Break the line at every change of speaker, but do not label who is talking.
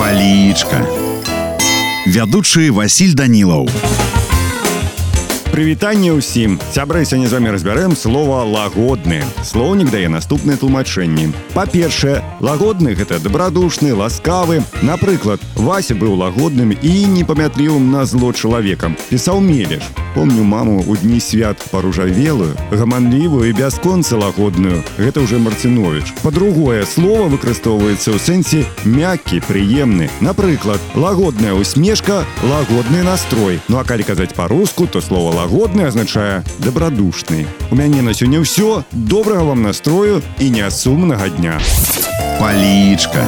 Палічка. Вядучы Васіль Данілаў.
Прывітанне ўсім сябры сёння з вами разбярэм слова лагодны слоўнік дае наступныя тлумачэнні па-першае лагодны гэта дабрадушны ласкавы напрыклад Вася быў лагодным і непамятлівым на зло чалавекам пісаў мелеш помню маму у дні свят паружавелую гаманлівую і бясконца лагодную гэта уже марцінович па-другое слово выкарыстоўваецца ў сэнсе мяккі прыемны напрыклад лагодная усмешка лагодны настрой ну а калі казаць по-руску то слово лагодны азначае дабрадушны у мяне на сёння ўсё добрага вам настрою і нясумнага дня
Палічка.